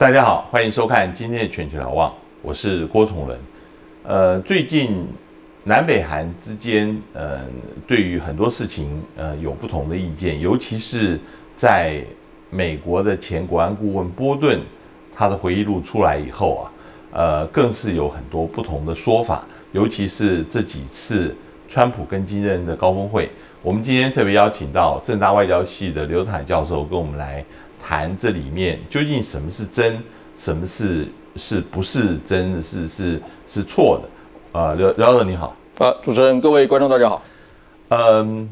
大家好，欢迎收看今天的全球瞭望，我是郭崇仁。呃，最近南北韩之间，呃，对于很多事情，呃，有不同的意见，尤其是在美国的前国安顾问波顿他的回忆录出来以后啊，呃，更是有很多不同的说法，尤其是这几次川普跟金正恩的高峰会，我们今天特别邀请到正大外交系的刘坦教授跟我们来。谈这里面究竟什么是真，什么是是不是真，是是是错的？呃，刘刘老师你好，啊，主持人各位观众大家好。嗯，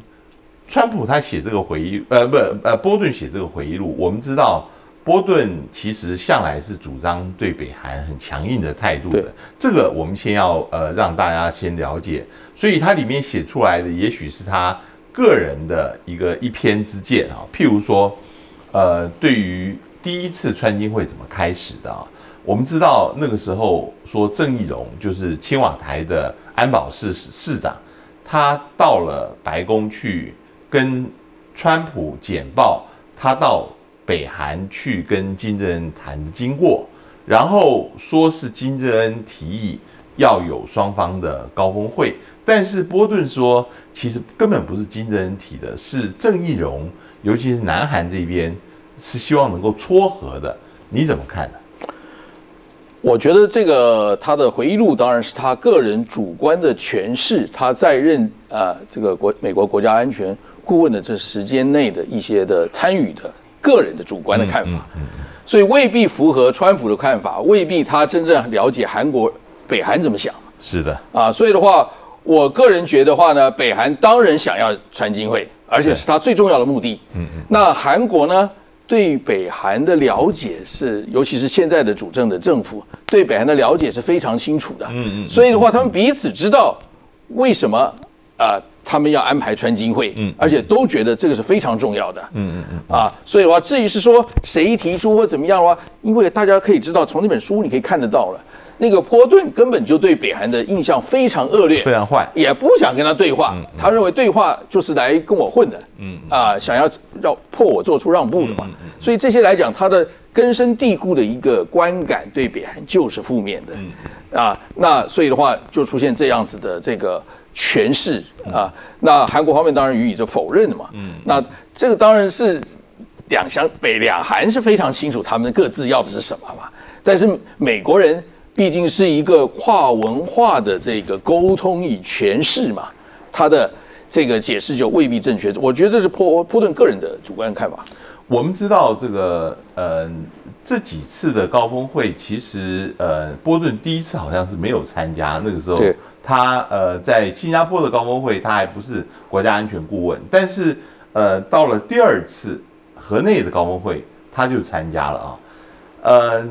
川普他写这个回忆，呃，不，呃，波顿写这个回忆录，我们知道波顿其实向来是主张对北韩很强硬的态度的，这个我们先要呃让大家先了解，所以他里面写出来的也许是他个人的一个一篇之见啊，譬如说。呃，对于第一次川金会怎么开始的啊？我们知道那个时候说郑义溶就是青瓦台的安保室室长，他到了白宫去跟川普简报他到北韩去跟金正恩谈的经过，然后说是金正恩提议要有双方的高峰会，但是波顿说其实根本不是金正恩提的，是郑义荣。尤其是南韩这边是希望能够撮合的，你怎么看呢？我觉得这个他的回忆录当然是他个人主观的诠释，他在任啊这个国美国国家安全顾问的这时间内的一些的参与的个人的主观的看法，所以未必符合川普的看法，未必他真正了解韩国北韩怎么想。是的啊，所以的话，我个人觉得话呢，北韩当然想要川金会。而且是他最重要的目的。嗯嗯。那韩国呢？对北韩的了解是，尤其是现在的主政的政府对北韩的了解是非常清楚的。嗯嗯。所以的话，他们彼此知道为什么啊，他们要安排川金会。嗯。而且都觉得这个是非常重要的。嗯嗯嗯。啊，所以的话，至于是说谁提出或怎么样的话，因为大家可以知道，从那本书你可以看得到了。那个波顿根本就对北韩的印象非常恶劣，非常坏，也不想跟他对话。他认为对话就是来跟我混的，嗯啊，想要要迫我做出让步的嘛。所以这些来讲，他的根深蒂固的一个观感对北韩就是负面的，啊，那所以的话就出现这样子的这个诠释啊。那韩国方面当然予以这否认的嘛。嗯，那这个当然是两相北两韩是非常清楚他们各自要的是什么嘛。但是美国人。毕竟是一个跨文化的这个沟通与诠释嘛，他的这个解释就未必正确。我觉得这是波波顿个人的主观看法。我们知道这个呃这几次的高峰会，其实呃波顿第一次好像是没有参加，那个时候他呃在新加坡的高峰会他还不是国家安全顾问，但是呃到了第二次河内的高峰会他就参加了啊，呃。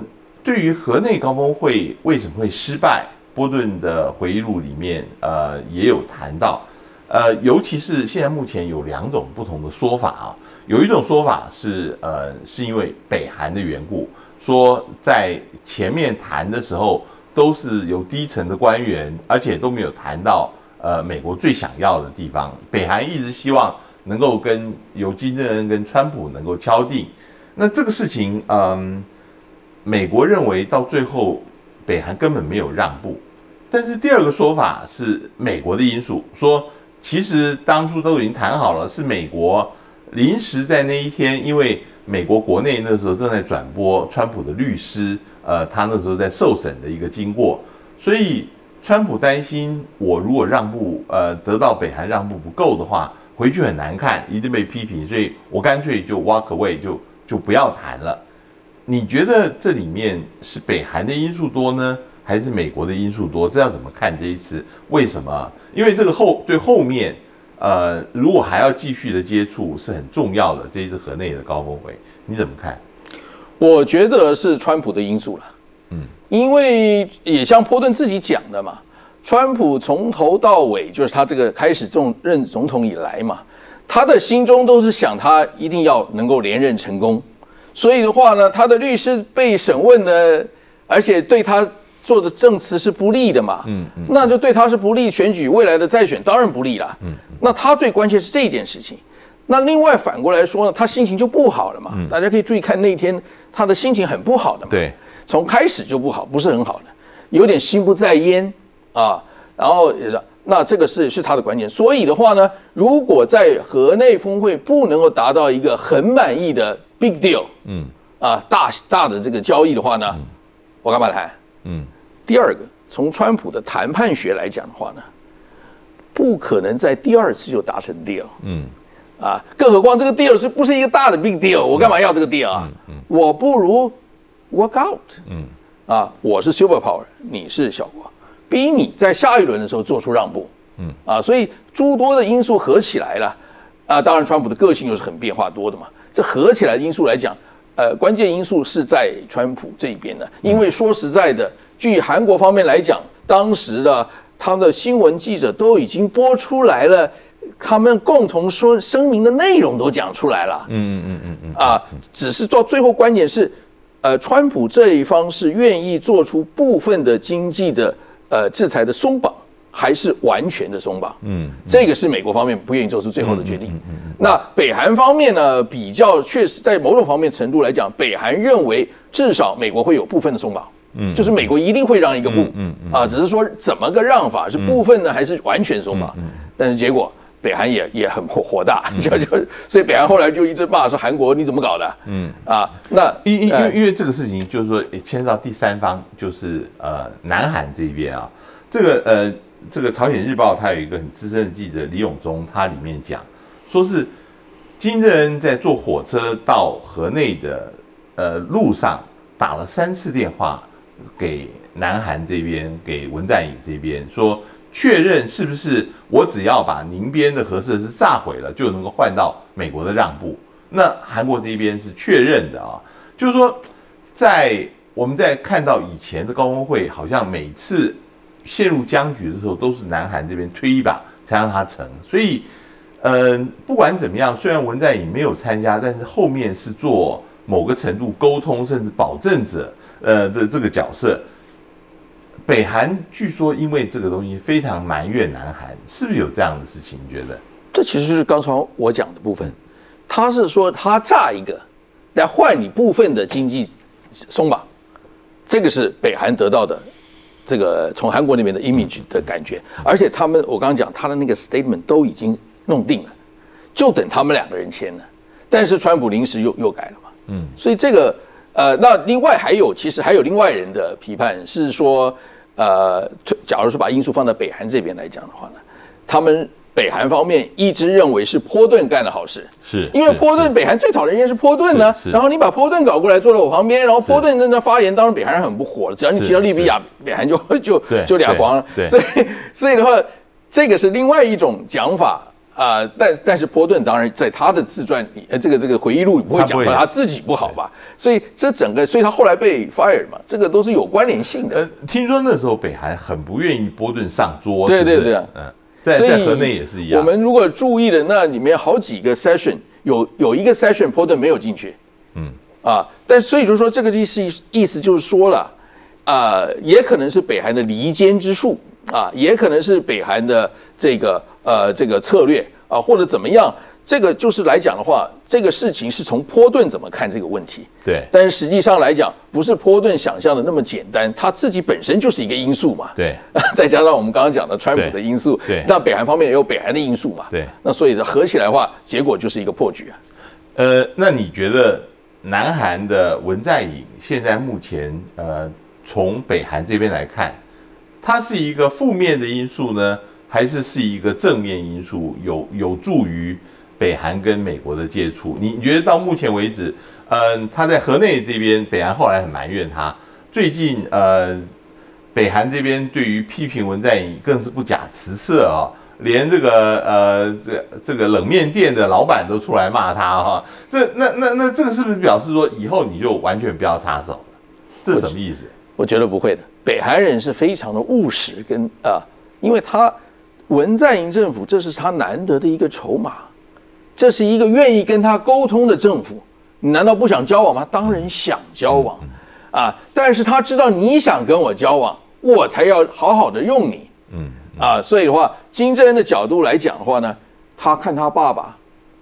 对于河内高峰会为什么会失败，波顿的回忆录里面，呃，也有谈到，呃，尤其是现在目前有两种不同的说法啊，有一种说法是，呃，是因为北韩的缘故，说在前面谈的时候都是有低层的官员，而且都没有谈到，呃，美国最想要的地方，北韩一直希望能够跟有金正恩跟川普能够敲定，那这个事情，嗯。美国认为到最后，北韩根本没有让步，但是第二个说法是美国的因素，说其实当初都已经谈好了，是美国临时在那一天，因为美国国内那时候正在转播川普的律师，呃，他那时候在受审的一个经过，所以川普担心我如果让步，呃，得到北韩让步不够的话，回去很难看，一定被批评，所以我干脆就 walk away，就就不要谈了。你觉得这里面是北韩的因素多呢，还是美国的因素多？这要怎么看这一次？为什么？因为这个后对后面，呃，如果还要继续的接触是很重要的。这一次河内的高峰会，你怎么看？我觉得是川普的因素了。嗯，因为也像波顿自己讲的嘛，川普从头到尾就是他这个开始重任总统以来嘛，他的心中都是想他一定要能够连任成功。所以的话呢，他的律师被审问呢，而且对他做的证词是不利的嘛，嗯嗯，那就对他是不利，选举未来的再选当然不利了，嗯，那他最关键是这件事情。那另外反过来说呢，他心情就不好了嘛。大家可以注意看那天他的心情很不好的嘛。对，从开始就不好，不是很好的，有点心不在焉啊。然后，那这个是是他的关键。所以的话呢，如果在河内峰会不能够达到一个很满意的 big deal，嗯，啊，大大的这个交易的话呢，我干嘛谈？嗯，第二个，从川普的谈判学来讲的话呢，不可能在第二次就达成 deal，嗯，啊，更何况这个 deal 是不是一个大的 big deal？我干嘛要这个 deal 啊？我不如 work out，嗯，啊，我是 super power，你是小国。逼你在下一轮的时候做出让步，嗯。啊，所以诸多的因素合起来了，啊，当然川普的个性又是很变化多的嘛。这合起来的因素来讲，呃，关键因素是在川普这一边的，因为说实在的，据韩国方面来讲，当时的他们的新闻记者都已经播出来了，他们共同说声明的内容都讲出来了，嗯嗯嗯嗯嗯，啊，只是到最后关键是，呃，川普这一方是愿意做出部分的经济的。呃，制裁的松绑还是完全的松绑？嗯，这个是美国方面不愿意做出最后的决定。那北韩方面呢？比较确实，在某种方面程度来讲，北韩认为至少美国会有部分的松绑。嗯，就是美国一定会让一个步。嗯嗯啊，只是说怎么个让法，是部分呢，还是完全松绑？嗯，但是结果北韩也也很火火大，就就所以北韩后来就一直骂说韩国你怎么搞的？嗯啊，那因因因为因为这个事情就是说牵涉到第三方，就是呃南韩这边啊，这个呃这个朝鲜日报它有一个很资深的记者李永忠，他里面讲说是金正恩在坐火车到河内的呃路上打了三次电话给南韩这边，给文在寅这边说。确认是不是我只要把宁边的核设施炸毁了，就能够换到美国的让步？那韩国这边是确认的啊，就是说，在我们在看到以前的高峰会，好像每次陷入僵局的时候，都是南韩这边推一把才让它成。所以，嗯，不管怎么样，虽然文在寅没有参加，但是后面是做某个程度沟通甚至保证者，呃的这个角色。北韩据说因为这个东西非常埋怨南韩，是不是有这样的事情？你觉得？这其实是刚才我讲的部分，他是说他炸一个来换你部分的经济松绑，这个是北韩得到的这个从韩国那边的 image 的感觉，而且他们我刚刚讲他的那个 statement 都已经弄定了，就等他们两个人签了，但是川普临时又又改了嘛，嗯，所以这个呃，那另外还有其实还有另外人的批判是说。呃，假如说把因素放在北韩这边来讲的话呢，他们北韩方面一直认为是波顿干的好事，是因为波顿北韩最讨人厌是波顿呢，然后你把波顿搞过来坐在我旁边，然后波顿在那发言，当然北韩人很不火了。只要你提到利比亚，北韩就就就俩光了。所以所以的话，这个是另外一种讲法。啊，但但是波顿当然在他的自传里，呃，这个这个回忆录里不会讲他自己不好吧？所以这整个，所以他后来被 fire 嘛，这个都是有关联性的。呃，听说那时候北韩很不愿意波顿上桌，对对对，嗯，在在河内也是一样。我们如果注意的那里面好几个 session，有有一个 session 波顿没有进去，嗯，啊，但所以就是说这个意思意思就是说了，啊，也可能是北韩的离间之术啊，也可能是北韩的这个。呃，这个策略啊，或者怎么样，这个就是来讲的话，这个事情是从波顿怎么看这个问题？对。但是实际上来讲，不是波顿想象的那么简单，他自己本身就是一个因素嘛。对。再加上我们刚刚讲的川普的因素，对。那北韩方面也有北韩的因素嘛。对。那所以合起来的话，结果就是一个破局啊。呃，那你觉得南韩的文在寅现在目前呃，从北韩这边来看，它是一个负面的因素呢？还是是一个正面因素，有有助于北韩跟美国的接触。你你觉得到目前为止，嗯，他在河内这边，北韩后来很埋怨他。最近，呃，北韩这边对于批评文在寅更是不假辞色啊，连这个呃这这个冷面店的老板都出来骂他哈。这那那那这个是不是表示说以后你就完全不要插手了？这是什么意思？我觉得不会的。北韩人是非常的务实，跟啊，因为他。文在寅政府，这是他难得的一个筹码，这是一个愿意跟他沟通的政府。你难道不想交往吗？当然想交往，啊！但是他知道你想跟我交往，我才要好好的用你。嗯，啊，所以的话，金正恩的角度来讲的话呢，他看他爸爸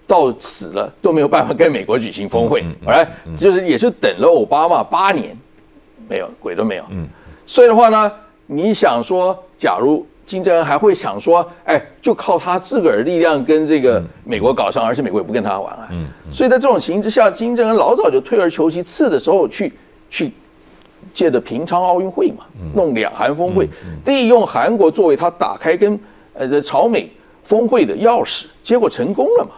到死了都没有办法跟美国举行峰会，来就是也是等了奥巴马八年，没有鬼都没有。嗯，所以的话呢，你想说，假如金正恩还会想说，哎，就靠他自个儿力量跟这个美国搞上，而且美国也不跟他玩啊。嗯，所以在这种情形之下，金正恩老早就退而求其次的时候去去借着平昌奥运会嘛，弄两韩峰会，利用韩国作为他打开跟呃朝美峰会的钥匙，结果成功了嘛。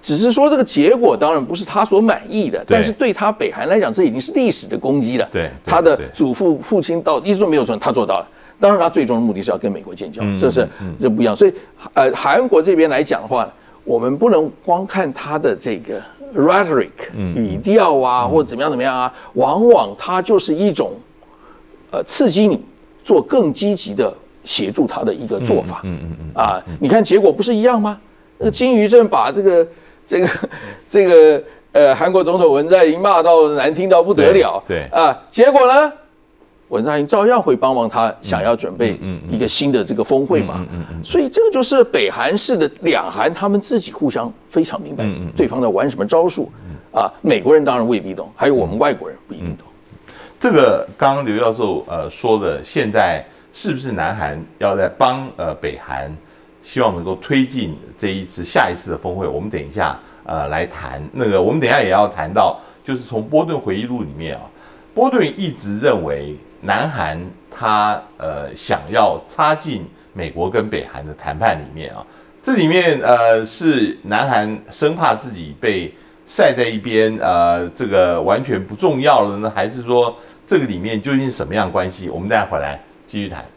只是说这个结果当然不是他所满意的，但是对他北韩来讲，这已经是历史的攻击了。对，他的祖父父亲到一直都没有说，他做到了。当然，他最终的目的是要跟美国建交，这是这不一样。所以，呃，韩国这边来讲的话，我们不能光看他的这个 rhetoric 语调啊，或者怎么样怎么样啊，往往它就是一种呃刺激你做更积极的协助他的一个做法。嗯嗯嗯。啊，你看结果不是一样吗？那个金鱼正把 这个。这个这个呃，韩国总统文在寅骂到难听到不得了，对啊，结果呢，文在寅照样会帮忙他，想要准备一个新的这个峰会嘛，所以这个就是北韩式的两韩，他们自己互相非常明白对方在玩什么招数啊，美国人当然未必懂，还有我们外国人不一定懂。这个刚刚刘教授呃说的，现在是不是南韩要在帮呃北韩？希望能够推进这一次、下一次的峰会。我们等一下呃来谈那个，我们等一下也要谈到，就是从波顿回忆录里面啊，波顿一直认为南韩他呃想要插进美国跟北韩的谈判里面啊，这里面呃是南韩生怕自己被晒在一边，呃，这个完全不重要了呢，还是说这个里面究竟什么样关系？我们待会回来继续谈。